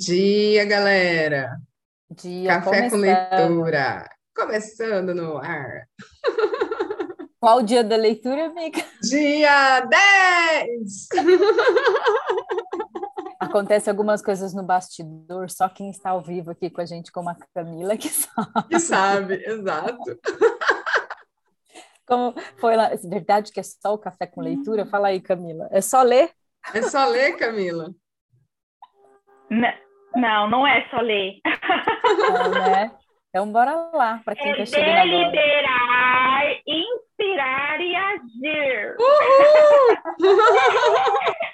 Dia, galera! Dia Café com começando. leitura, começando no ar. Qual o dia da leitura, amiga? Dia 10! Acontece algumas coisas no bastidor, só quem está ao vivo aqui com a gente, como a Camila, que sabe. Que sabe, exato. Como foi lá? É verdade que é só o café com leitura? Fala aí, Camila. É só ler? É só ler, Camila. N- Não, não é só ler. Não, né? Então, bora lá, para quem É está chegando agora. deliberar, inspirar e agir.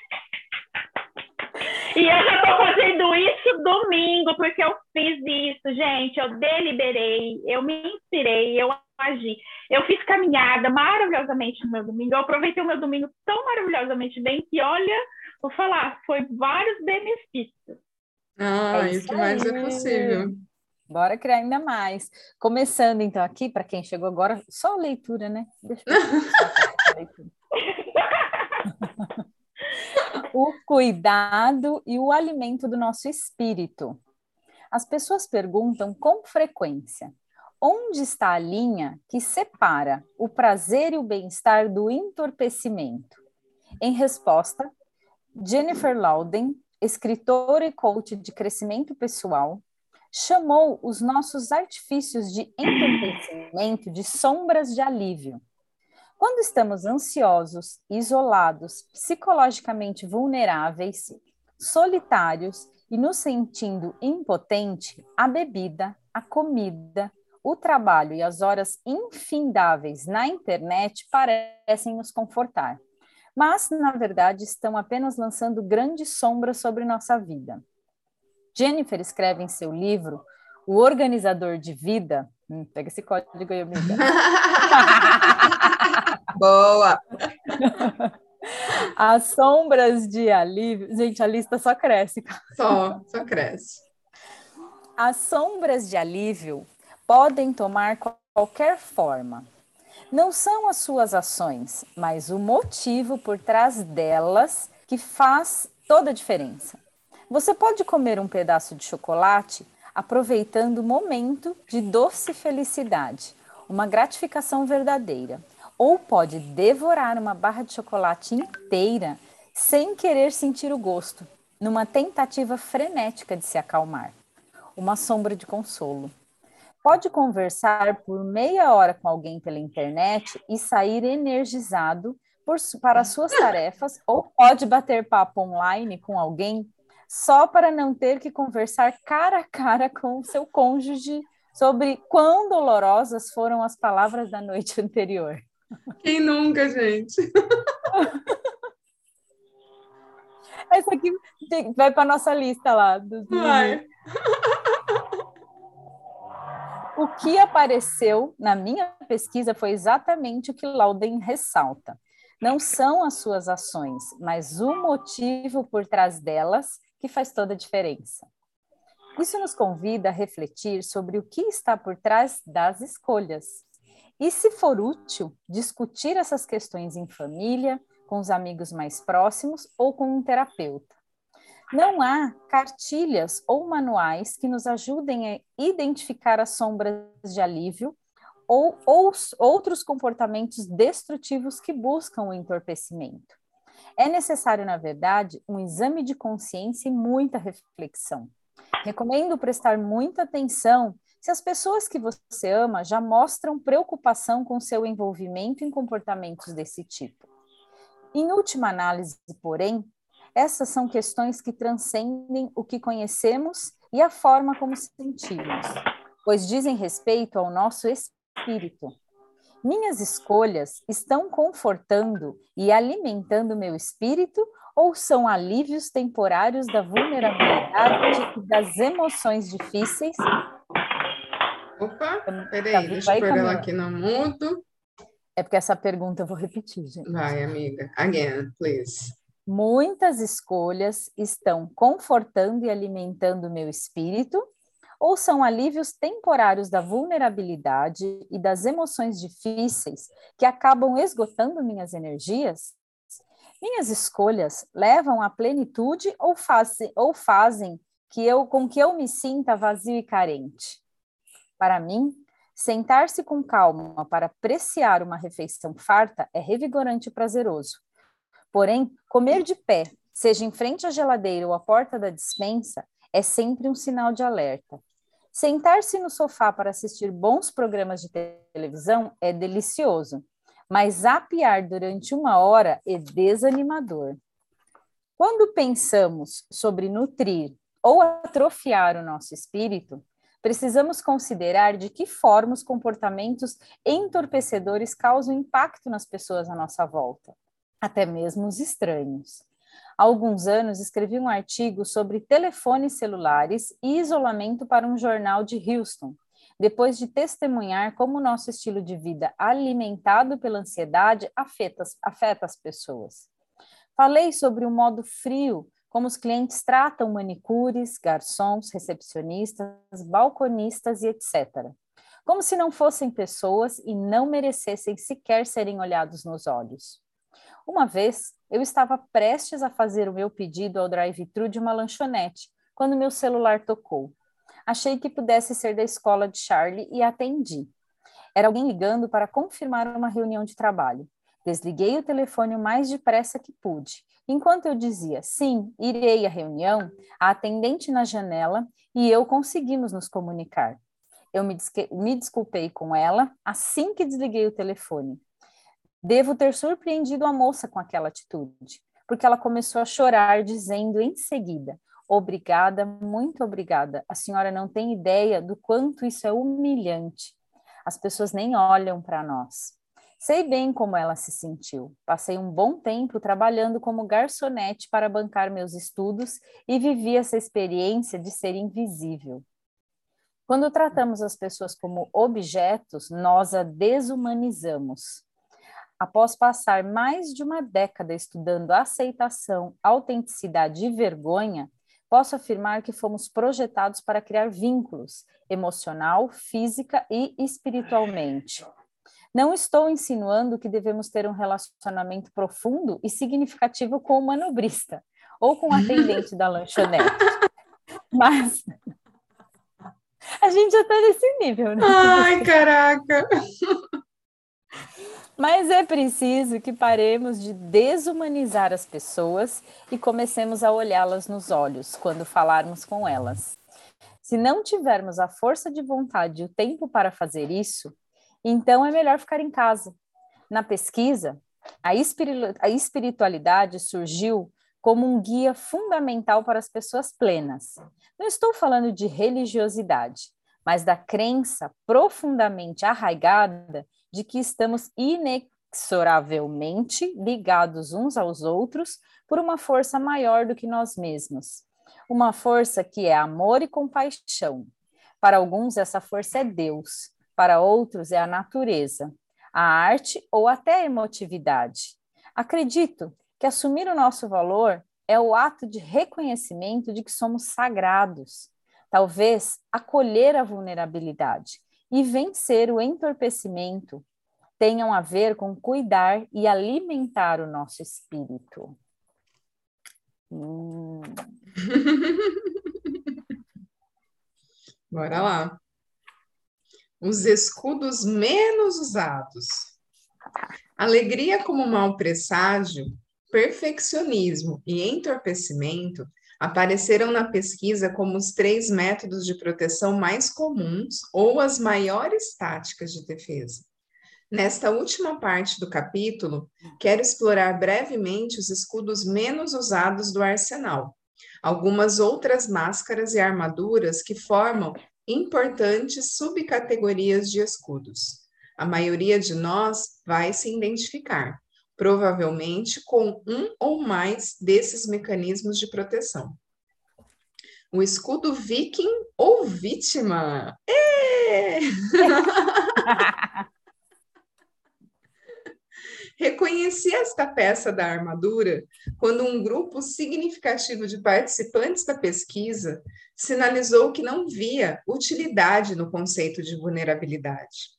E eu já tô fazendo isso domingo, porque eu fiz isso, gente. Eu deliberei, eu me inspirei, eu agi. Eu fiz caminhada maravilhosamente no meu domingo. Eu aproveitei o meu domingo tão maravilhosamente bem que, olha, vou falar, foi vários benefícios. Ah, É o que mais é aí. possível? Bora criar ainda mais. Começando então aqui, para quem chegou agora, só leitura, né? Deixa eu só leitura. O cuidado e o alimento do nosso espírito. As pessoas perguntam com frequência: onde está a linha que separa o prazer e o bem-estar do entorpecimento? Em resposta, Jennifer Louden, escritora e coach de crescimento pessoal, chamou os nossos artifícios de entorpecimento de sombras de alívio. Quando estamos ansiosos, isolados, psicologicamente vulneráveis, solitários e nos sentindo impotente, a bebida, a comida, o trabalho e as horas infindáveis na internet parecem nos confortar. Mas, na verdade, estão apenas lançando grandes sombras sobre nossa vida. Jennifer escreve em seu livro O Organizador de Vida. Hum, pega esse código aí, amiga. Boa! As sombras de alívio. Gente, a lista só cresce. Só, só cresce. As sombras de alívio podem tomar qual- qualquer forma. Não são as suas ações, mas o motivo por trás delas que faz toda a diferença. Você pode comer um pedaço de chocolate aproveitando o momento de doce felicidade, uma gratificação verdadeira, ou pode devorar uma barra de chocolate inteira sem querer sentir o gosto, numa tentativa frenética de se acalmar. Uma sombra de consolo. Pode conversar por meia hora com alguém pela internet e sair energizado por para as suas tarefas, ou pode bater papo online com alguém só para não ter que conversar cara a cara com o seu cônjuge sobre quão dolorosas foram as palavras da noite anterior. Quem nunca, gente? Essa aqui vai para nossa lista lá. dos- Vai. O que apareceu na minha pesquisa foi exatamente o que Lauden ressalta. Não são as suas ações, mas o motivo por trás delas que faz toda a diferença. Isso nos convida a refletir sobre o que está por trás das escolhas. E, se for útil, discutir essas questões em família, com os amigos mais próximos ou com um terapeuta. Não há cartilhas ou manuais que nos ajudem a identificar as sombras de alívio ou, ou os outros comportamentos destrutivos que buscam o entorpecimento. É necessário, na verdade, um exame de consciência e muita reflexão. Recomendo prestar muita atenção se as pessoas que você ama já mostram preocupação com seu envolvimento em comportamentos desse tipo. Em última análise, porém, essas são questões que transcendem o que conhecemos e a forma como sentimos, pois dizem respeito ao nosso espírito. Minhas escolhas estão confortando e alimentando meu espírito ou são alívios temporários da vulnerabilidade e das emoções difíceis? Opa, peraí, deixa eu pôr ela aqui no mudo. É porque essa pergunta eu vou repetir, gente. Vai, amiga. Again, please. Muitas escolhas estão confortando e alimentando meu espírito ou são alívios temporários da vulnerabilidade e das emoções difíceis que acabam esgotando minhas energias? Minhas escolhas levam à plenitude ou, fazem ou fazem que eu com que eu me sinta vazio e carente. Para mim, sentar-se com calma para apreciar uma refeição farta é revigorante e prazeroso. Porém, comer de pé, seja em frente à geladeira ou à porta da dispensa, é sempre um sinal de alerta. Sentar-se no sofá para assistir bons programas de televisão é delicioso, mas apiar durante uma hora é desanimador. Quando pensamos sobre nutrir ou atrofiar o nosso espírito, precisamos considerar de que forma os comportamentos entorpecedores causam impacto nas pessoas à nossa volta, até mesmo os estranhos. Há alguns anos escrevi um artigo sobre telefones celulares e isolamento para um jornal de Houston, depois de testemunhar como o nosso estilo de vida alimentado pela ansiedade afeta, afeta as pessoas. Falei sobre o modo frio como os clientes tratam manicures, garçons, recepcionistas, balconistas e etc. Como se não fossem pessoas e não merecessem sequer serem olhados nos olhos. Uma vez, eu estava prestes a fazer o meu pedido ao drive-thru de uma lanchonete, quando meu celular tocou. Achei que pudesse ser da escola de Charlie e atendi. Era alguém ligando para confirmar uma reunião de trabalho. Desliguei o telefone o mais depressa que pude. Enquanto eu dizia sim, irei à reunião, a atendente na janela e eu conseguimos nos comunicar. Eu me, desculpei com ela assim que desliguei o telefone. Devo ter surpreendido a moça com aquela atitude, porque ela começou a chorar, dizendo em seguida: Obrigada, muito obrigada. A senhora não tem ideia do quanto isso é humilhante. As pessoas nem olham para nós. Sei bem como ela se sentiu. Passei um bom tempo trabalhando como garçonete para bancar meus estudos e vivi essa experiência de ser invisível. Quando tratamos as pessoas como objetos, nós a desumanizamos após passar mais de uma década estudando aceitação, autenticidade e vergonha, posso afirmar que fomos projetados para criar vínculos emocional, física e espiritualmente. Não estou insinuando que devemos ter um relacionamento profundo e significativo com o manobrista ou com o atendente da lanchonete. Mas a gente já está nesse nível, né? Ai, caraca! Mas é preciso que paremos de desumanizar as pessoas e comecemos a olhá-las nos olhos quando falarmos com elas. Se não tivermos a força de vontade e o tempo para fazer isso, então é melhor ficar em casa. Na pesquisa, a, espiritualidade surgiu como um guia fundamental para as pessoas plenas. Não estou falando de religiosidade, mas da crença profundamente arraigada de que estamos inexoravelmente ligados uns aos outros por uma força maior do que nós mesmos. Uma força que é amor e compaixão. Para alguns, essa força é Deus, para outros, é a natureza, a arte ou até a emotividade. Acredito que assumir o nosso valor é o ato de reconhecimento de que somos sagrados, talvez acolher a vulnerabilidade, e vencer o entorpecimento tenham a ver com cuidar e alimentar o nosso espírito. Hum. Bora lá. Os escudos menos usados. Alegria como mau presságio, perfeccionismo e entorpecimento apareceram na pesquisa como os três métodos de proteção mais comuns ou as maiores táticas de defesa. Nesta última parte do capítulo, quero explorar brevemente os escudos menos usados do arsenal, algumas outras máscaras e armaduras que formam importantes subcategorias de escudos. A maioria de nós vai se identificar, provavelmente com um ou mais desses mecanismos de proteção. O escudo viking ou vítima. É! Reconheci esta peça da armadura quando um grupo significativo de participantes da pesquisa sinalizou que não via utilidade no conceito de vulnerabilidade.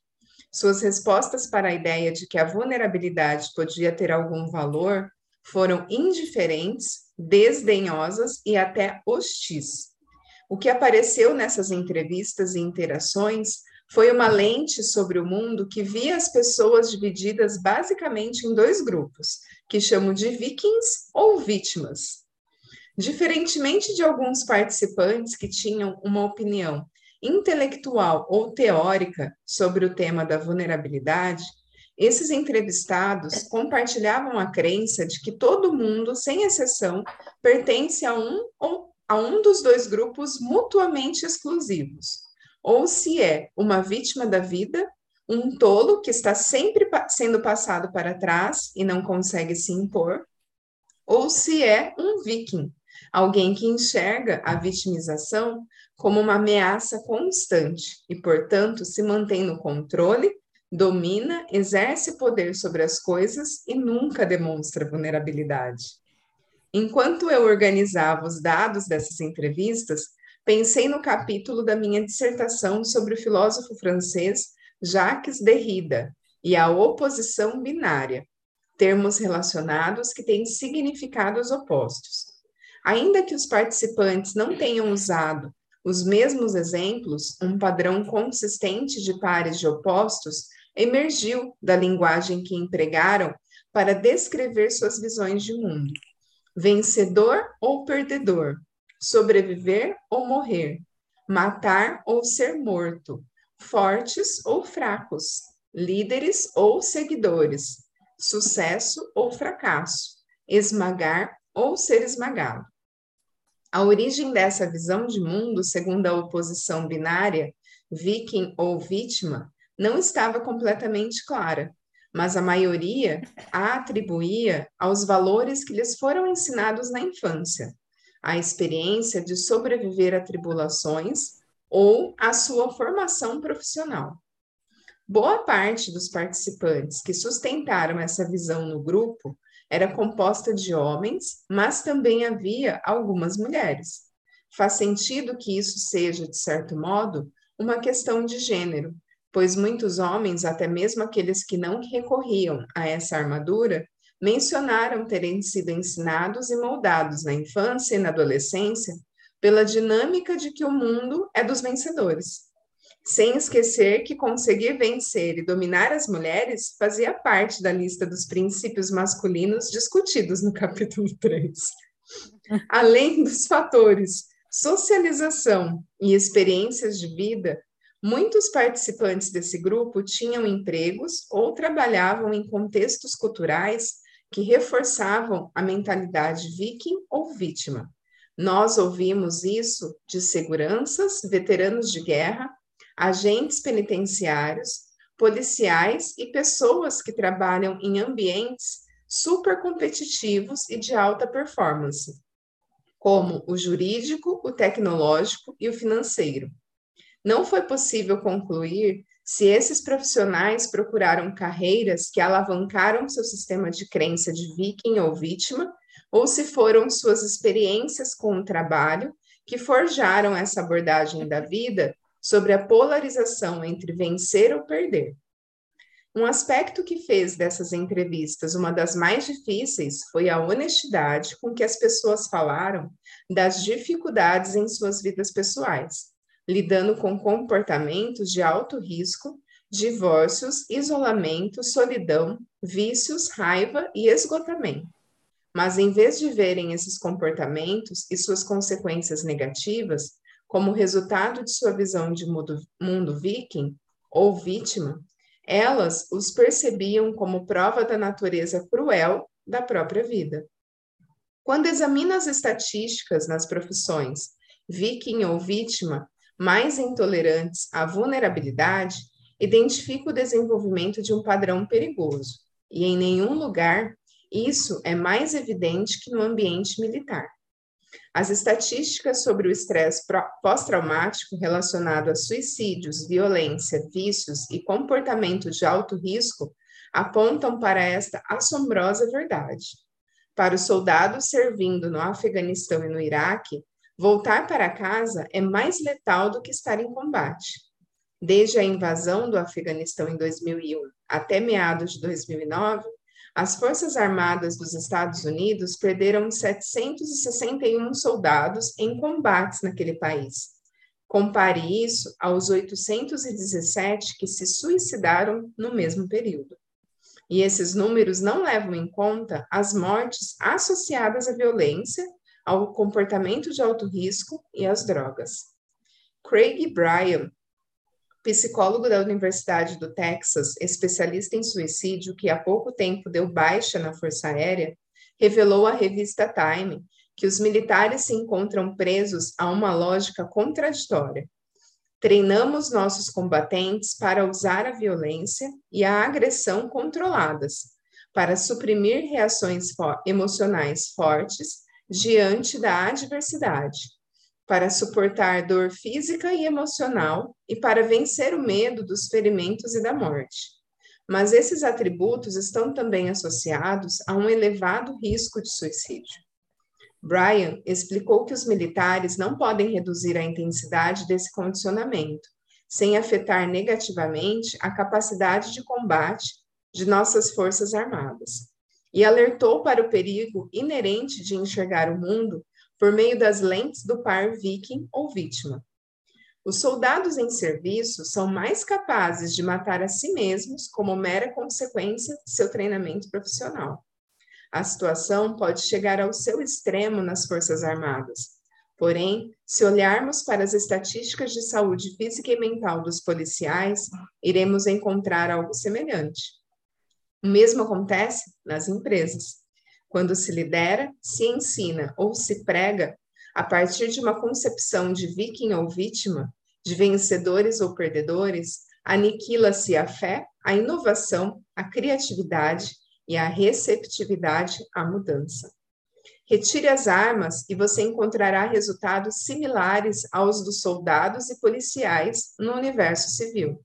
Suas respostas para a ideia de que a vulnerabilidade podia ter algum valor foram indiferentes, desdenhosas e até hostis. O que apareceu nessas entrevistas e interações foi uma lente sobre o mundo que via as pessoas divididas basicamente em dois grupos, que chamo de vikings ou vítimas. Diferentemente de alguns participantes que tinham uma opinião intelectual ou teórica sobre o tema da vulnerabilidade, esses entrevistados compartilhavam a crença de que todo mundo, sem exceção, pertence a um ou a um dos dois grupos mutuamente exclusivos. Ou se é uma vítima da vida, um tolo que está sempre sendo passado para trás e não consegue se impor, ou se é um viking, alguém que enxerga a vitimização como uma ameaça constante e, portanto, se mantém no controle, domina, exerce poder sobre as coisas e nunca demonstra vulnerabilidade. Enquanto eu organizava os dados dessas entrevistas, pensei no capítulo da minha dissertação sobre o filósofo francês Jacques Derrida e a oposição binária, termos relacionados que têm significados opostos. Ainda que os participantes não tenham usado os mesmos exemplos, um padrão consistente de pares de opostos emergiu da linguagem que empregaram para descrever suas visões de mundo. Vencedor ou perdedor, sobreviver ou morrer, matar ou ser morto, fortes ou fracos, líderes ou seguidores, sucesso ou fracasso, esmagar ou ser esmagado. A origem dessa visão de mundo, segundo a oposição binária, viking ou vítima, não estava completamente clara, mas a maioria a atribuía aos valores que lhes foram ensinados na infância, a experiência de sobreviver a tribulações ou a sua formação profissional. Boa parte dos participantes que sustentaram essa visão no grupo era composta de homens, mas também havia algumas mulheres. Faz sentido que isso seja, de certo modo, uma questão de gênero, pois muitos homens, até mesmo aqueles que não recorriam a essa armadura, mencionaram terem sido ensinados e moldados na infância e na adolescência pela dinâmica de que o mundo é dos vencedores sem esquecer que conseguir vencer e dominar as mulheres fazia parte da lista dos princípios masculinos discutidos no capítulo 3. Além dos fatores socialização e experiências de vida, muitos participantes desse grupo tinham empregos ou trabalhavam em contextos culturais que reforçavam a mentalidade viking ou vítima. Nós ouvimos isso de seguranças, veteranos de guerra, agentes penitenciários, policiais e pessoas que trabalham em ambientes super competitivos e de alta performance, como o jurídico, o tecnológico e o financeiro. Não foi possível concluir se esses profissionais procuraram carreiras que alavancaram seu sistema de crença de viking ou vítima, ou se foram suas experiências com o trabalho que forjaram essa abordagem da vida sobre a polarização entre vencer ou perder. Um aspecto que fez dessas entrevistas uma das mais difíceis foi a honestidade com que as pessoas falaram das dificuldades em suas vidas pessoais, lidando com comportamentos de alto risco, divórcios, isolamento, solidão, vícios, raiva e esgotamento. Mas em vez de verem esses comportamentos e suas consequências negativas, como resultado de sua visão de mundo, mundo viking ou vítima, elas os percebiam como prova da natureza cruel da própria vida. Quando examino as estatísticas nas profissões viking ou vítima mais intolerantes à vulnerabilidade, identifico o desenvolvimento de um padrão perigoso, e em nenhum lugar isso é mais evidente que no ambiente militar. As estatísticas sobre o estresse pós-traumático relacionado a suicídios, violência, vícios e comportamentos de alto risco apontam para esta assombrosa verdade. Para os soldados servindo no Afeganistão e no Iraque, voltar para casa é mais letal do que estar em combate. Desde a invasão do Afeganistão em 2001 até meados de 2009, as Forças Armadas dos Estados Unidos perderam 761 soldados em combates naquele país. Compare isso aos 817 que se suicidaram no mesmo período. E esses números não levam em conta as mortes associadas à violência, ao comportamento de alto risco e às drogas. Craig Bryan, psicólogo da Universidade do Texas, especialista em suicídio, que há pouco tempo deu baixa na Força Aérea, revelou à revista Time que os militares se encontram presos a uma lógica contraditória. Treinamos nossos combatentes para usar a violência e a agressão controladas, para suprimir reações emocionais fortes diante da adversidade para suportar dor física e emocional e para vencer o medo dos ferimentos e da morte. Mas esses atributos estão também associados a um elevado risco de suicídio. Brian explicou que os militares não podem reduzir a intensidade desse condicionamento, sem afetar negativamente a capacidade de combate de nossas forças armadas, e alertou para o perigo inerente de enxergar o mundo por meio das lentes do par viking ou vítima. Os soldados em serviço são mais capazes de matar a si mesmos como mera consequência de seu treinamento profissional. A situação pode chegar ao seu extremo nas Forças Armadas. Porém, se olharmos para as estatísticas de saúde física e mental dos policiais, iremos encontrar algo semelhante. O mesmo acontece nas empresas. Quando se lidera, se ensina ou se prega a partir de uma concepção de viking ou vítima, de vencedores ou perdedores, aniquila-se a fé, a inovação, a criatividade e a receptividade à mudança. Retire as armas e você encontrará resultados similares aos dos soldados e policiais no universo civil.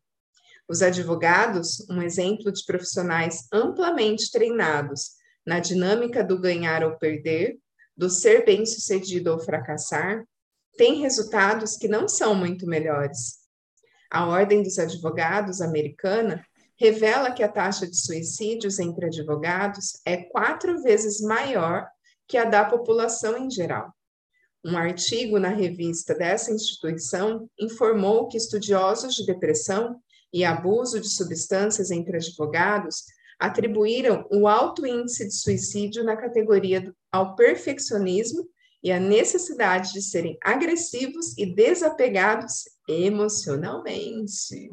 Os advogados, um exemplo de profissionais amplamente treinados na dinâmica do ganhar ou perder, do ser bem-sucedido ou fracassar, tem resultados que não são muito melhores. A Ordem dos Advogados americana revela que a taxa de suicídios entre advogados é quatro vezes maior que a da população em geral. Um artigo na revista dessa instituição informou que estudiosos de depressão e abuso de substâncias entre advogados atribuíram o alto índice de suicídio na categoria do, ao perfeccionismo e à necessidade de serem agressivos e desapegados emocionalmente.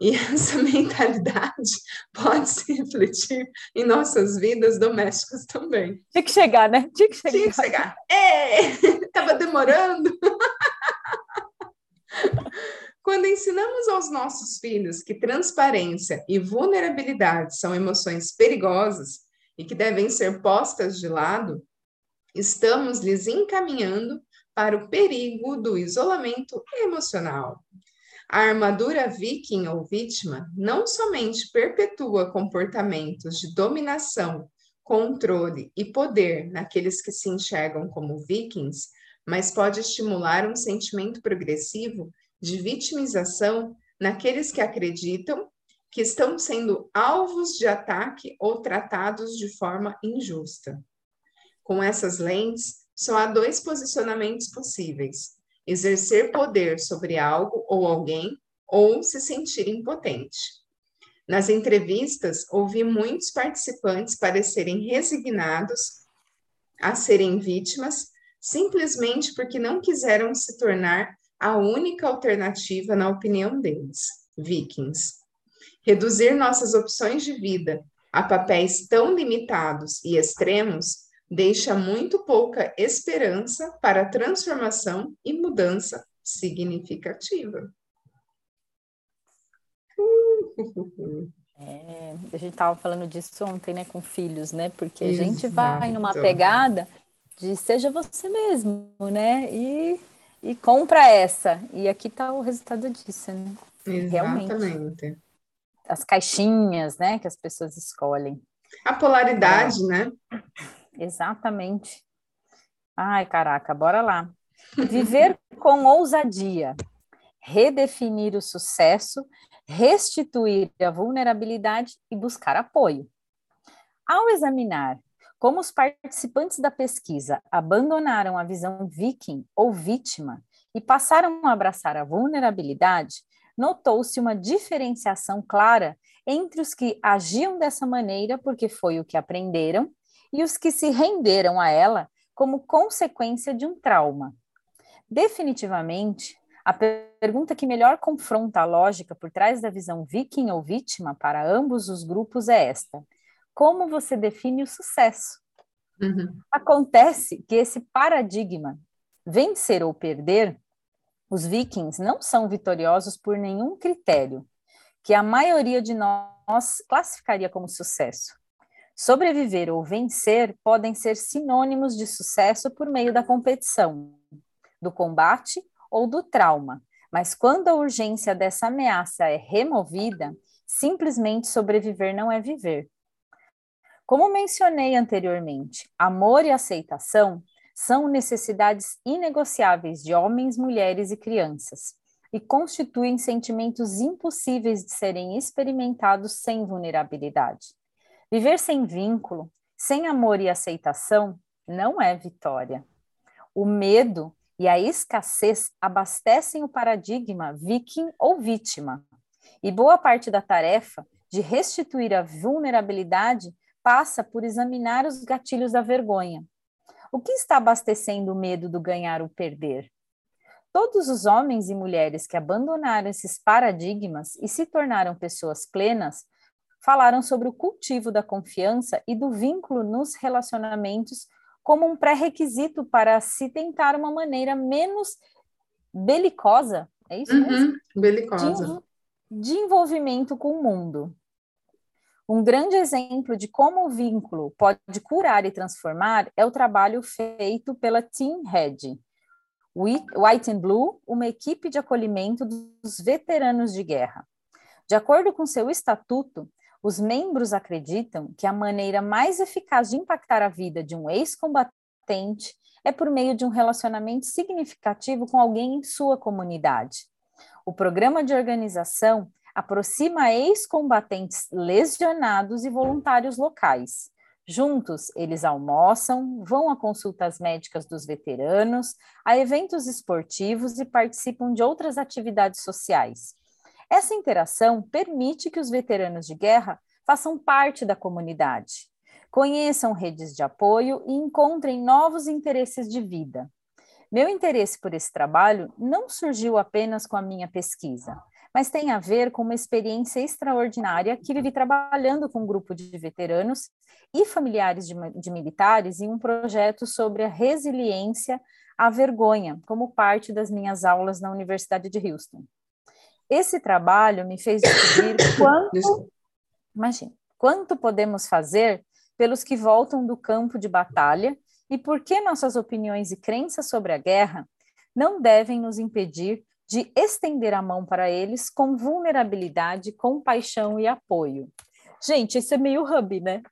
E essa mentalidade pode se refletir em nossas vidas domésticas também. Tinha que chegar, né? Tinha que chegar. Tinha que chegar. É! Tava demorando. Quando ensinamos aos nossos filhos que transparência e vulnerabilidade são emoções perigosas e que devem ser postas de lado, estamos lhes encaminhando para o perigo do isolamento emocional. A armadura viking ou vítima não somente perpetua comportamentos de dominação, controle e poder naqueles que se enxergam como vikings, mas pode estimular um sentimento progressivo de vitimização naqueles que acreditam que estão sendo alvos de ataque ou tratados de forma injusta. Com essas lentes, só há dois posicionamentos possíveis: exercer poder sobre algo ou alguém ou se sentir impotente. Nas entrevistas, ouvi muitos participantes parecerem resignados a serem vítimas simplesmente porque não quiseram se tornar a única alternativa na opinião deles, vikings. Reduzir nossas opções de vida a papéis tão limitados e extremos deixa muito pouca esperança para transformação e mudança significativa. É, a gente estava falando disso ontem, né, com filhos, né? Porque a Exato. gente vai numa pegada de seja você mesmo, né? E e compra essa. E aqui está o resultado disso, né? Exatamente. Realmente. As caixinhas, né, que as pessoas escolhem. A polaridade, é. né? Exatamente. Ai, caraca, bora lá. Viver com ousadia, redefinir o sucesso, restituir a vulnerabilidade e buscar apoio. Ao examinar como os participantes da pesquisa abandonaram a visão viking ou vítima e passaram a abraçar a vulnerabilidade, notou-se uma diferenciação clara entre os que agiam dessa maneira porque foi o que aprenderam e os que se renderam a ela como consequência de um trauma. Definitivamente, a pergunta que melhor confronta a lógica por trás da visão viking ou vítima para ambos os grupos é esta: como você define o sucesso? Uhum. Acontece que esse paradigma, vencer ou perder, os vikings não são vitoriosos por nenhum critério, que a maioria de nós classificaria como sucesso. Sobreviver ou vencer podem ser sinônimos de sucesso por meio da competição, do combate ou do trauma, mas quando a urgência dessa ameaça é removida, simplesmente sobreviver não é viver. Como mencionei anteriormente, amor e aceitação são necessidades inegociáveis de homens, mulheres e crianças e constituem sentimentos impossíveis de serem experimentados sem vulnerabilidade. Viver sem vínculo, sem amor e aceitação, não é vitória. O medo e a escassez abastecem o paradigma viking ou vítima. E boa parte da tarefa de restituir a vulnerabilidade passa por examinar os gatilhos da vergonha. O que está abastecendo o medo do ganhar ou perder? Todos os homens e mulheres que abandonaram esses paradigmas e se tornaram pessoas plenas falaram sobre o cultivo da confiança e do vínculo nos relacionamentos como um pré-requisito para se tentar uma maneira menos belicosa, é isso uhum, mesmo? Belicosa. De, de envolvimento com o mundo. Um grande exemplo de como o vínculo pode curar e transformar é o trabalho feito pela Team Red, White and Blue, uma equipe de acolhimento dos veteranos de guerra. De acordo com seu estatuto, os membros acreditam que a maneira mais eficaz de impactar a vida de um ex-combatente é por meio de um relacionamento significativo com alguém em sua comunidade. O programa de organização aproxima ex-combatentes lesionados e voluntários locais. Juntos, eles almoçam, vão a consultas médicas dos veteranos, a eventos esportivos e participam de outras atividades sociais. Essa interação permite que os veteranos de guerra façam parte da comunidade, conheçam redes de apoio e encontrem novos interesses de vida. Meu interesse por esse trabalho não surgiu apenas com a minha pesquisa, mas tem a ver com uma experiência extraordinária que vivi trabalhando com um grupo de veteranos e familiares de, de militares em um projeto sobre a resiliência à vergonha, como parte das minhas aulas na Universidade de Houston. Esse trabalho me fez descobrir quanto, imagina, quanto podemos fazer pelos que voltam do campo de batalha e por que nossas opiniões e crenças sobre a guerra não devem nos impedir de estender a mão para eles com vulnerabilidade, compaixão e apoio. Gente, isso é meio hub, né?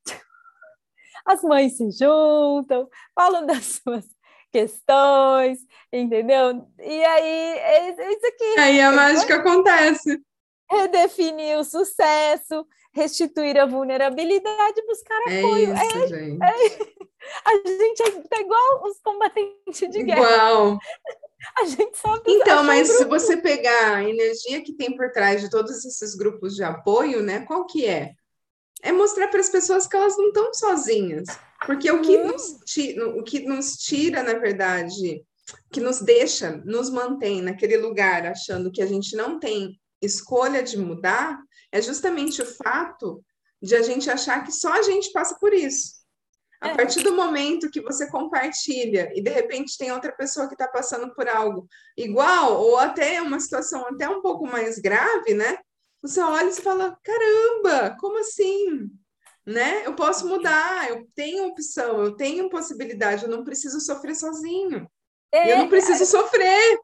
As mães se juntam, falam das suas questões, entendeu? E aí, é isso aqui. Aí a mágica acontece. Redefinir o sucesso, restituir a vulnerabilidade, buscar é apoio. É isso, é, gente. É, a gente é, tá igual os combatentes de guerra. Igual. A gente sabe. Então, mas se você pegar a energia que tem por trás de todos esses grupos de apoio, né? Qual que é? É mostrar para as pessoas que elas não estão sozinhas porque o que, nos tira, o que nos tira, na verdade, que nos deixa, nos mantém naquele lugar achando que a gente não tem escolha de mudar, é justamente o fato de a gente achar que só a gente passa por isso. A é. partir do momento que você compartilha e de repente tem outra pessoa que está passando por algo igual ou até uma situação até um pouco mais grave, né? Você olha e fala: caramba, como assim? né? Eu posso mudar, eu tenho opção, eu tenho possibilidade, eu não preciso sofrer sozinho. É, eu não preciso é... sofrer.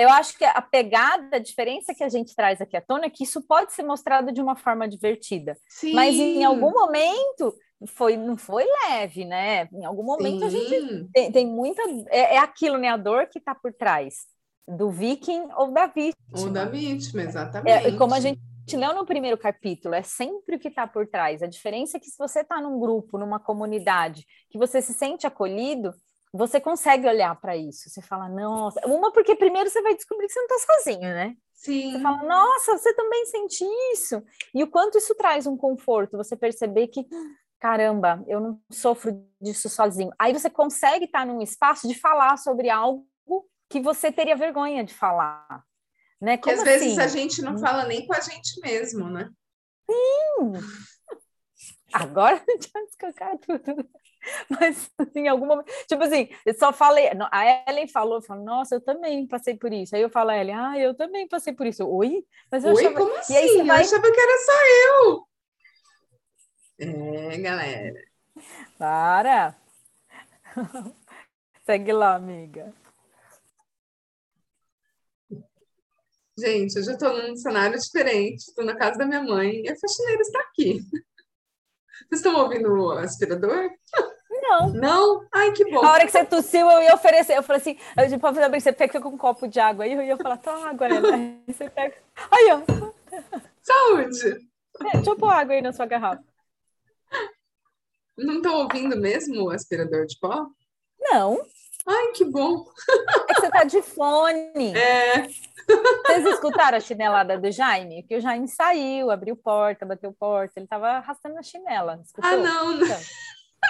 Eu acho que a pegada, a diferença que a gente traz aqui à tona é que isso pode ser mostrado de uma forma divertida. Sim. Mas em algum momento foi, não foi leve, né? Em algum momento Sim. a gente tem, tem muita. É, é, aquilo, né? A dor que está por trás do viking ou da vítima. Ou da vítima, exatamente. É, como a gente leu no primeiro capítulo, é sempre o que está por trás. A diferença é que se você está num grupo, numa comunidade, que você se sente acolhido, você consegue olhar para isso. Você fala, nossa, uma porque primeiro você vai descobrir que você não está sozinho, né? Sim. Você fala, nossa, você também sente isso. E o quanto isso traz um conforto, você perceber que, caramba, eu não sofro disso sozinho. Aí você consegue estar num espaço de falar sobre algo que você teria vergonha de falar. Né? que às assim? vezes a gente não fala nem com a gente mesmo, né? Sim! Agora já descancar tudo. Mas, assim, em algum momento. Tipo assim, eu só falei. A Ellen falou, eu falo, nossa, eu também passei por isso. Aí eu falo a Ellen, ah, eu também passei por isso. Oi? Mas eu Oi, achava... como assim? Aí, vai... Eu achava que era só eu. É, galera. Para! Segue lá, amiga. Gente, eu já estou num cenário diferente. Estou na casa da minha mãe e a faxineira está aqui. Vocês estão ouvindo o aspirador? Não. Não? Ai, que bom. A hora que você tossiu, eu ia oferecer. Eu falei assim, eu tipo, fazer você pega com um copo de água. Aí eu ia falar, tá água, né? Aí você pega. Aí, ó. Saúde! É, deixa eu pôr água aí na sua garrafa. Não estão ouvindo mesmo o aspirador de pó? Não. Ai, que bom. É que você tá de fone. É. Vocês escutaram a chinelada do Jaime? Que o Jaime saiu, abriu porta, bateu porta, ele tava arrastando a chinela. Escutou? Ah, não, não. Então.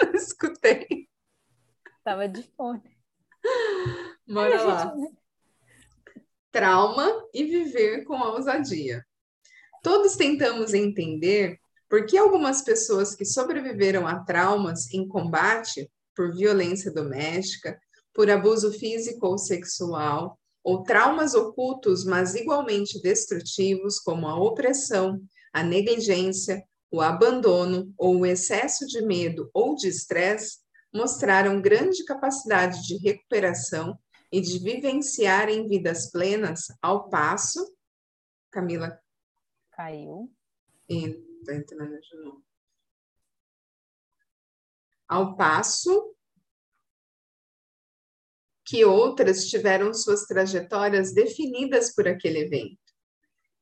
Não escutei. Tava de fone. Bora lá. Gente... Trauma e viver com ousadia. Todos tentamos entender por que algumas pessoas que sobreviveram a traumas em combate por violência doméstica, por abuso físico ou sexual, ou traumas ocultos, mas igualmente destrutivos, como a opressão, a negligência, o abandono ou o excesso de medo ou de estresse, mostraram grande capacidade de recuperação e de vivenciar em vidas plenas, ao passo. Camila. Caiu. Está entrando de novo. Ao passo que outras tiveram suas trajetórias definidas por aquele evento.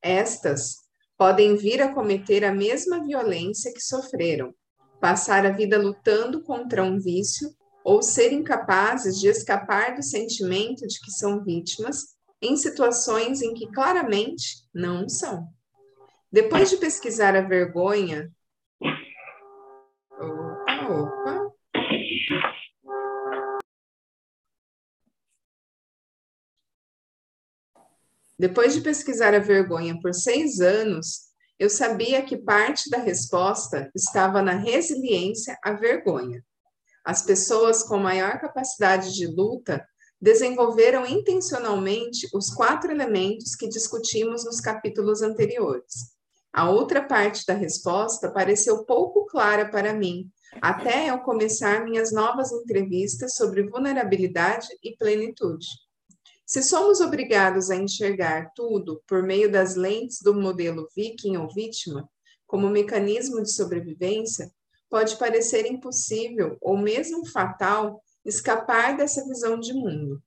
Estas podem vir a cometer a mesma violência que sofreram, passar a vida lutando contra um vício ou ser incapazes de escapar do sentimento de que são vítimas em situações em que claramente não são. Depois de pesquisar a vergonha. Opa, opa. Depois de pesquisar a vergonha por seis anos, eu sabia que parte da resposta estava na resiliência à vergonha. As pessoas com maior capacidade de luta desenvolveram intencionalmente os quatro elementos que discutimos nos capítulos anteriores. A outra parte da resposta pareceu pouco clara para mim, até eu começar minhas novas entrevistas sobre vulnerabilidade e plenitude. Se somos obrigados a enxergar tudo por meio das lentes do modelo viking ou vítima, como mecanismo de sobrevivência, pode parecer impossível ou mesmo fatal escapar dessa visão de mundo.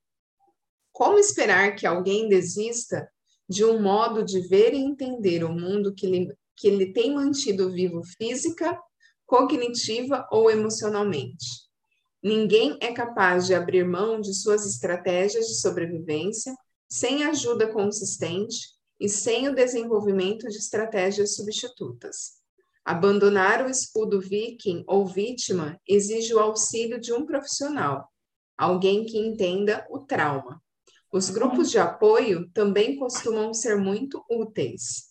Como esperar que alguém desista de um modo de ver e entender o mundo que lhe, que lhe tem mantido vivo física, cognitiva ou emocionalmente? Ninguém é capaz de abrir mão de suas estratégias de sobrevivência sem ajuda consistente e sem o desenvolvimento de estratégias substitutas. Abandonar o escudo viking ou vítima exige o auxílio de um profissional, alguém que entenda o trauma. Os grupos de apoio também costumam ser muito úteis.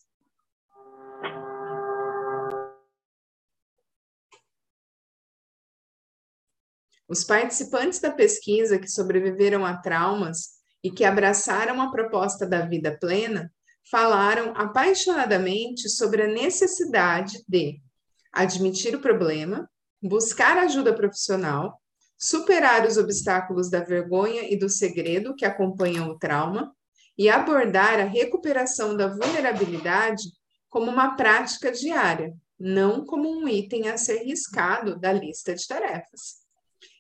Os participantes da pesquisa que sobreviveram a traumas e que abraçaram a proposta da vida plena falaram apaixonadamente sobre a necessidade de admitir o problema, buscar ajuda profissional, superar os obstáculos da vergonha e do segredo que acompanham o trauma e abordar a recuperação da vulnerabilidade como uma prática diária, não como um item a ser riscado da lista de tarefas.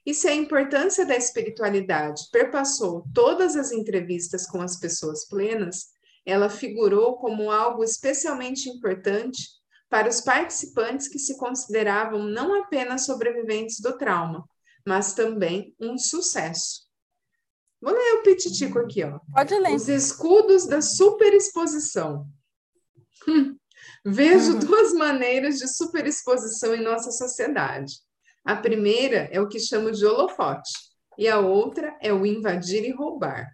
E se a importância da espiritualidade perpassou todas as entrevistas com as pessoas plenas, ela figurou como algo especialmente importante para os participantes que se consideravam não apenas sobreviventes do trauma, mas também um sucesso. Vou ler o pititico aqui, ó. Pode ler. Os escudos da superexposição. Hum. Vejo uhum. duas maneiras de superexposição em nossa sociedade. A primeira é o que chamo de holofote, e a outra é o invadir e roubar.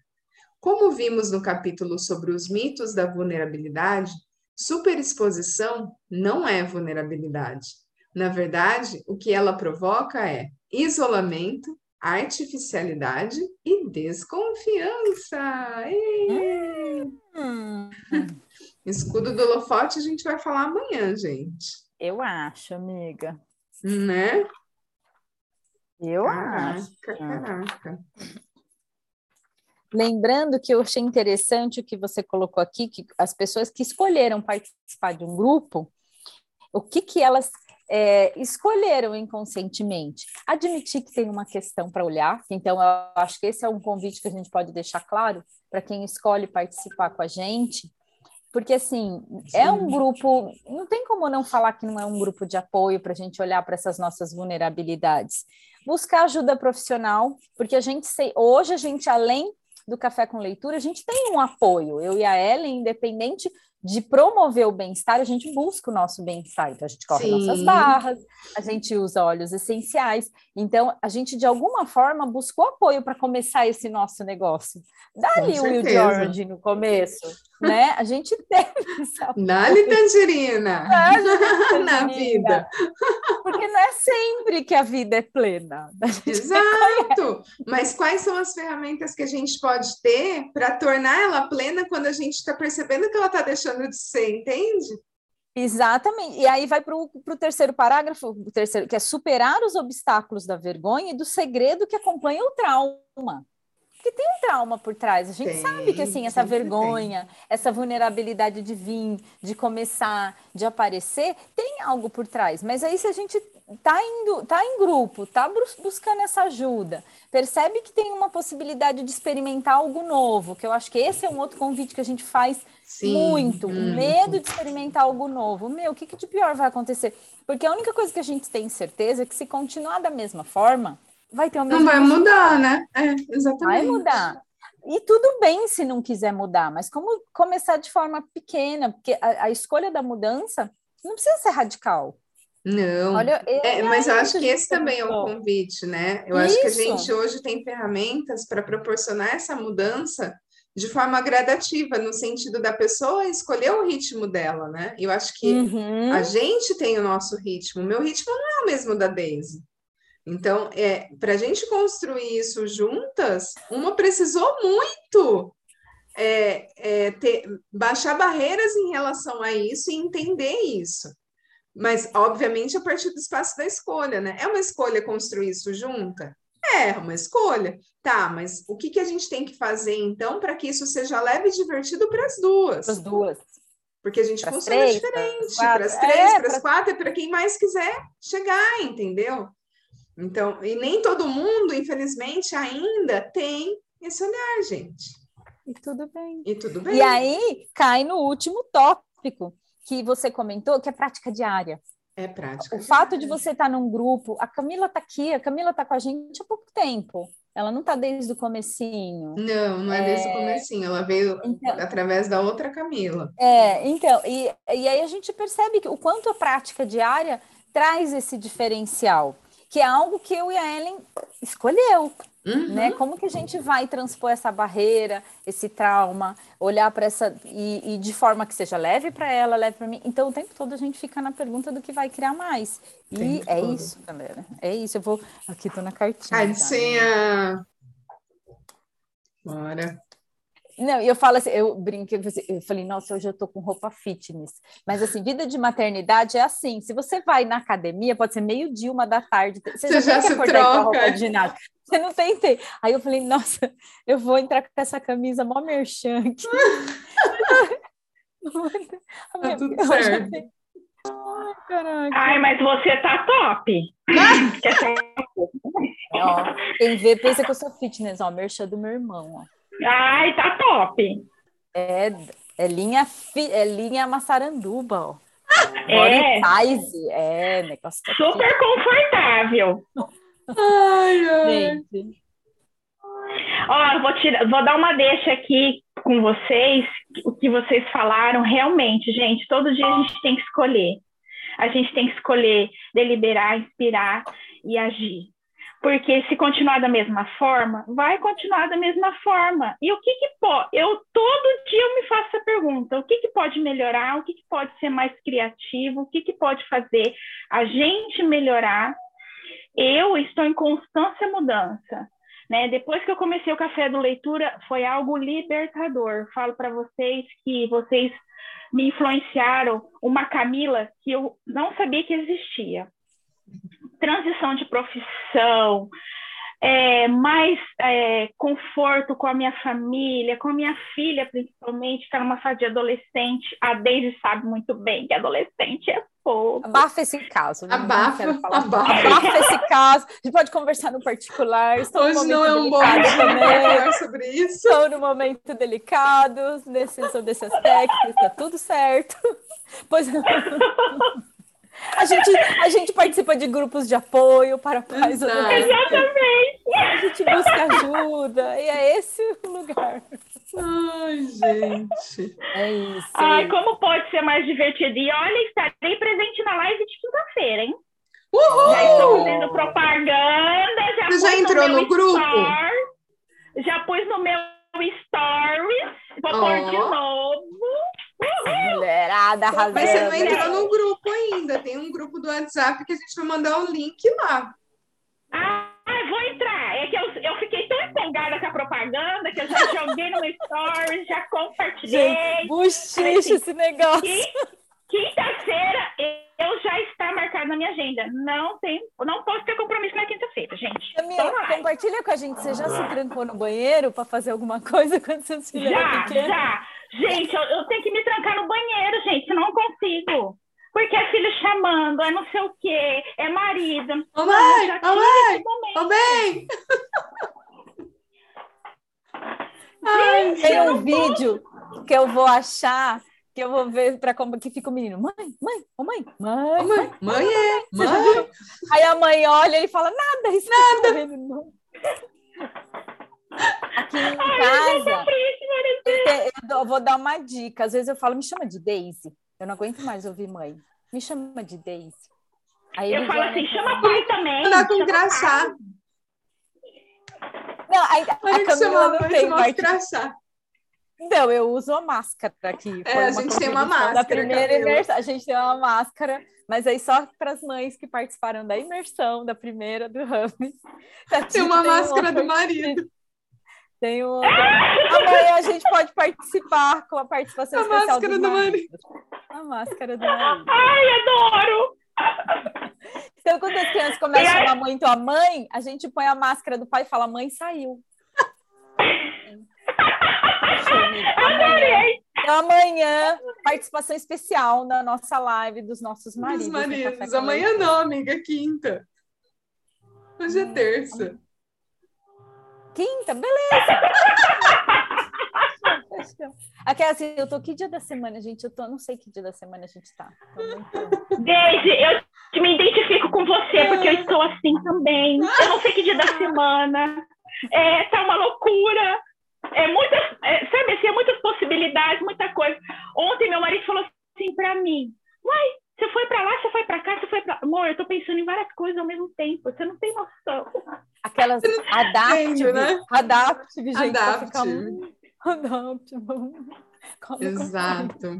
Como vimos no capítulo sobre os mitos da vulnerabilidade, superexposição não é vulnerabilidade. Na verdade, o que ela provoca é isolamento, artificialidade e desconfiança. Hum. Escudo do holofote a gente vai falar amanhã, gente. Eu acho, amiga. Né? Eu caraca, acho. Caraca. Lembrando que eu achei interessante o que você colocou aqui, que as pessoas que escolheram participar de um grupo, o que, que elas é, escolheram inconscientemente. Admitir que tem uma questão para olhar, então eu acho que esse é um convite que a gente pode deixar claro para quem escolhe participar com a gente, porque assim, Sim. é um grupo, não tem como não falar que não é um grupo de apoio para a gente olhar para essas nossas vulnerabilidades. Buscar ajuda profissional, porque a gente sei, hoje a gente, além do café com leitura, a gente tem um apoio. Eu e a Ellen, independente de promover o bem-estar, a gente busca o nosso bem-estar. Então, a gente corre Sim. nossas barras, a gente usa óleos essenciais. Então, a gente, de alguma forma, buscou apoio para começar esse nosso negócio. Dali o Will George no começo, né? A gente teve essa Dali tangerina na vida. Porque não é sempre que a vida é plena. Exato! Mas quais são as ferramentas que a gente pode ter para tornar ela plena quando a gente está percebendo que ela está deixando de ser, entende? Exatamente. E aí vai para o terceiro parágrafo, o terceiro, que é superar os obstáculos da vergonha e do segredo que acompanha o trauma. Porque tem um trauma por trás. A gente tem, sabe que assim, essa vergonha, tem. essa vulnerabilidade de vir, de começar, de aparecer, tem algo por trás. Mas aí se a gente tá indo, tá em grupo, tá buscando essa ajuda, percebe que tem uma possibilidade de experimentar algo novo, que eu acho que esse é um outro convite que a gente faz Sim, muito, hum. medo de experimentar algo novo. Meu, o que, que de pior vai acontecer? Porque a única coisa que a gente tem certeza é que se continuar da mesma forma, vai ter o mesmo. Não vai mudar, né? É, exatamente. Vai mudar. E tudo bem se não quiser mudar, mas como começar de forma pequena, porque a, a escolha da mudança não precisa ser radical. Não, Olha, é, mas eu acho que esse também é um convite, né? Eu Isso. acho que a gente hoje tem ferramentas para proporcionar essa mudança de forma gradativa, no sentido da pessoa escolher o ritmo dela, né? Eu acho que uhum. a gente tem o nosso ritmo, o meu ritmo não é o mesmo da Daisy. Então, é, para a gente construir isso juntas, uma precisou muito é, é, ter, baixar barreiras em relação a isso e entender isso. Mas, obviamente, a partir do espaço da escolha, né? É uma escolha construir isso junta? É, uma escolha. Tá, mas o que, que a gente tem que fazer, então, para que isso seja leve e divertido para as duas? Para as duas. Porque a gente pras funciona três, diferente. Para as três, para as quatro, e para quem mais quiser chegar, entendeu? Então, e nem todo mundo, infelizmente, ainda tem esse olhar, gente. E tudo bem. E tudo bem. E aí cai no último tópico que você comentou, que é prática diária. É prática. O fato de você estar num grupo, a Camila está aqui, a Camila está com a gente há pouco tempo. Ela não está desde o comecinho. Não, não é, é... desde o comecinho. Ela veio então, através da outra Camila. É, então, e, e aí a gente percebe que o quanto a prática diária traz esse diferencial que é algo que eu e a Ellen escolheu. Uhum. Né? Como que a gente vai transpor essa barreira, esse trauma, olhar para essa e, e, de forma que seja leve para ela, leve para mim. Então o tempo todo a gente fica na pergunta do que vai criar mais. E é todo. isso, galera. É isso. Eu vou aqui tô na cartinha. Cartinha. Tá? Bora. Não, eu falo assim, eu brinquei, eu falei, nossa, hoje eu tô com roupa fitness. Mas assim, vida de maternidade é assim, se você vai na academia, pode ser meio-dia, uma da tarde, você, você já, já se troca. Com a roupa de ginástica. Você não tem tempo. Aí eu falei, nossa, eu vou entrar com essa camisa mó merchan aqui. tá tudo certo. Ai, caraca. Ai, mas você tá top. ó, quem vê pensa que eu sou fitness, ó, merchan do meu irmão, ó. Ai, tá top. É, É linha, fi... é linha Massaranduba, ó. É. Size. É, negócio aqui. Super confortável. Ai, ai. Gente, Ó, vou, tirar, vou dar uma deixa aqui com vocês, o que vocês falaram, realmente, gente, todo dia a gente tem que escolher. A gente tem que escolher deliberar, inspirar e agir. Porque se continuar da mesma forma, vai continuar da mesma forma. E o que que pode? Eu todo dia eu me faço essa pergunta: o que que pode melhorar? O que que pode ser mais criativo? O que que pode fazer a gente melhorar? Eu estou em constância mudança. Né? Depois que eu comecei o café do leitura, foi algo libertador. Falo para vocês que vocês me influenciaram uma Camila que eu não sabia que existia. Transição de profissão, é, mais é, conforto com a minha família, com a minha filha, principalmente, que está numa fase de adolescente. A Daisy sabe muito bem que adolescente é fogo. abafa esse caso. né? Abafa, Não abafa. Abafa esse caso. A gente pode conversar no particular. Estou Hoje não é momento um bom delicado dia sobre isso. Estou num momento delicado nesse, sobre esse aspecto, está tudo certo. Pois a gente, a gente participa de grupos de apoio para pais. Exatamente. A gente busca ajuda e é esse o lugar. Ai, gente. É isso. Ai, como pode ser mais divertido? E olha, estarei presente na live de quinta-feira, hein? Já estou fazendo propaganda. Já Você já pus entrou meu no grupo? story, já pus no meu stories. Vou pôr de novo. Mulherada arrasando. Mas você não entrou no grupo ainda. Tem um grupo do WhatsApp que a gente vai mandar o link lá. Ah, vou entrar. É que eu, eu fiquei tão empolgada com a propaganda que eu já joguei no stories, já compartilhei. Gente, buchiche esse negócio. Qui- Quinta-feira eu já está marcado na minha agenda. Não tem, não posso ter compromisso na quinta-feira, gente. Camila, Então compartilha com a gente. Você já se trancou no banheiro para fazer alguma coisa quando seus filhos eram Já, pequenos? já. Gente, eu, eu tenho que me trancar no banheiro, gente, senão eu não consigo. Porque é filho chamando, é não sei o quê, é marido. Ô, mãe, ô, mãe, ô, bem. Ai, Tem um não vídeo que eu vou achar, que eu vou ver para como que fica o menino. Mãe, mãe, ô mãe, mãe. ô, mãe, mãe é, já mãe. viu? Aí a mãe olha e fala, nada, isso nada. Não. Aqui em casa, eu dou- vou dar uma dica. Às vezes eu falo, me chama de Daisy. Eu não aguento mais ouvir mãe. Me chama de Daisy. Aí Eu falo assim, chama falam, pai também. Mandar com chama crachá. Não, aí, A a gente Camila chama não a tem crachá. Não, eu uso a máscara aqui. É, a gente tem uma contribuição Da máscara, primeira Camila. imersão. A gente tem uma máscara, mas aí só para as mães que participaram da imersão, da primeira do Rami. Tem uma um máscara do marido. Tem um outro. Amanhã a gente pode participar com a participação A especial máscara do maridos. A máscara do marido. Ai, adoro! Então, quando as crianças começam a chamar muito a mãe, a gente põe a máscara do pai e fala: mãe saiu. Adorei! então, amanhã, participação especial na nossa live dos nossos maridos. Dos maridos. Amanhã não, amiga, quinta. Hoje é terça. Quinta, beleza. Aqui é assim, eu tô que dia da semana, gente? Eu tô, não sei que dia da semana a gente tá. Daisy, eu me identifico com você, porque eu estou assim também. Eu não sei que dia da semana. É, tá uma loucura. É muitas, é, sabe assim, é muitas possibilidades, muita coisa. Ontem meu marido falou assim pra mim: Uai, você foi pra lá, você foi pra cá, você foi pra. Amor, eu tô pensando em várias coisas ao mesmo tempo. Você não tem noção. Aquelas adaptive, né? adaptive, gente. Adaptive. Adaptive. Exato.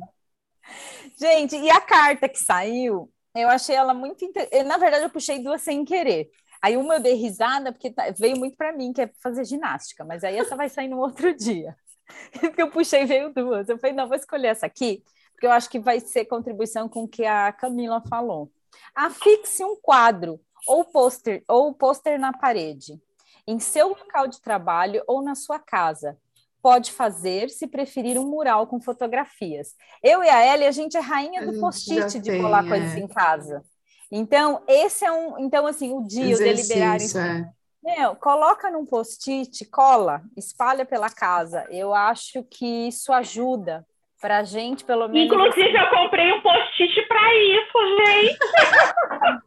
Gente, e a carta que saiu, eu achei ela muito. inte- eh, Na verdade, eu puxei duas sem querer. Aí uma eu dei risada, porque tá- veio muito para mim, que é fazer ginástica, mas aí essa vai sair no outro dia. Porque eu puxei veio duas. Eu falei, não, vou escolher essa aqui, porque eu acho que vai ser contribuição com o que a Camila falou. Afixe um quadro ou pôster ou pôster na parede, em seu local de trabalho ou na sua casa. Pode fazer, se preferir, um mural com fotografias. Eu e a Ellie, a gente é rainha do post-it de tem, colar é. coisas em casa. Então, esse é um. Então, assim, o dia, o deliberar. Exercício, é. Meu, coloca num post-it, cola, espalha pela casa. Eu acho que isso ajuda Pra gente, pelo menos. Inclusive, eu comprei um post-it para isso, gente.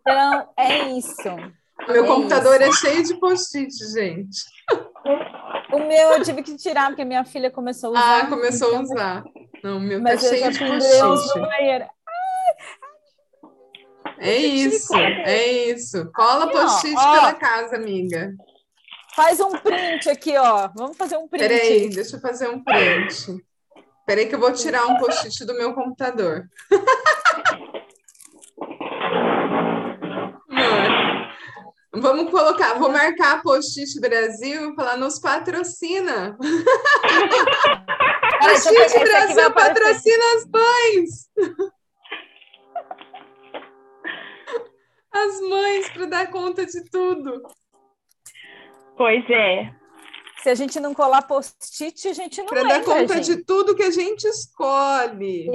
Então, é isso. Meu É computador isso. é cheio de post-it, gente. O meu eu tive que tirar, porque minha filha começou a usar. Ah, começou a então- usar. Não, o meu tá Mas eu cheio de post-it. É isso, é isso. Cola Aqui, ó, post-it pela casa, amiga. Faz um print aqui, ó. Vamos fazer um print. Peraí, deixa eu fazer um print. Peraí que eu vou tirar um post-it do meu computador. Vamos colocar, vou marcar post-it Brasil e falar nos patrocina. Vai Brasil patrocina as mães. As mães para dar conta de tudo. Pois é. Se a gente não colar post-it, a gente não Para dar conta gente. de tudo que a gente escolhe.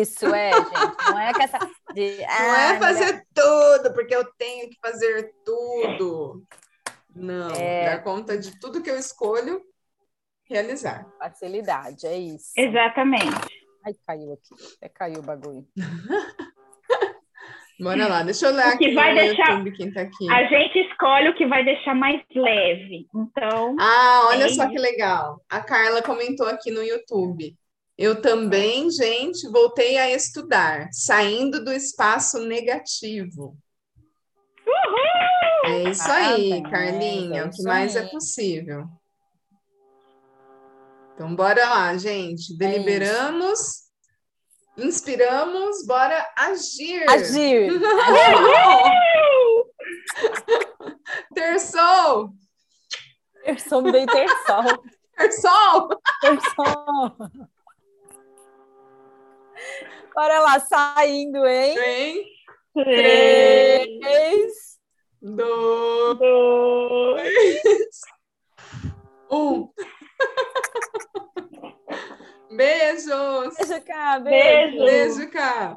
Isso, é, gente. Não é que essa. de- Não ah, é fazer tudo, porque eu tenho que fazer tudo. Não, É. dar conta de tudo que eu escolho realizar. Facilidade, é isso. Exatamente. Ai, caiu aqui. Até caiu o bagulho. Bora lá, deixa eu ler O que aqui vai no deixar- YouTube quem tá aqui. A gente escolhe o que vai deixar mais leve. Então, Ah, olha É só que legal. A Carla comentou aqui no YouTube. Eu também, gente, voltei a estudar, saindo do espaço negativo. É isso aí, Parabéns, Carlinha, é o que mais é possível. Então, bora lá, gente. Deliberamos, inspiramos, bora agir. Agir! Terçol! Eu sou bem terçol. Terçol! Terçol. Bora lá, saindo, hein? Vem. Três. Dois. dois, Um. Beijos. Beijo, cá, beijo. Beijo. Cá.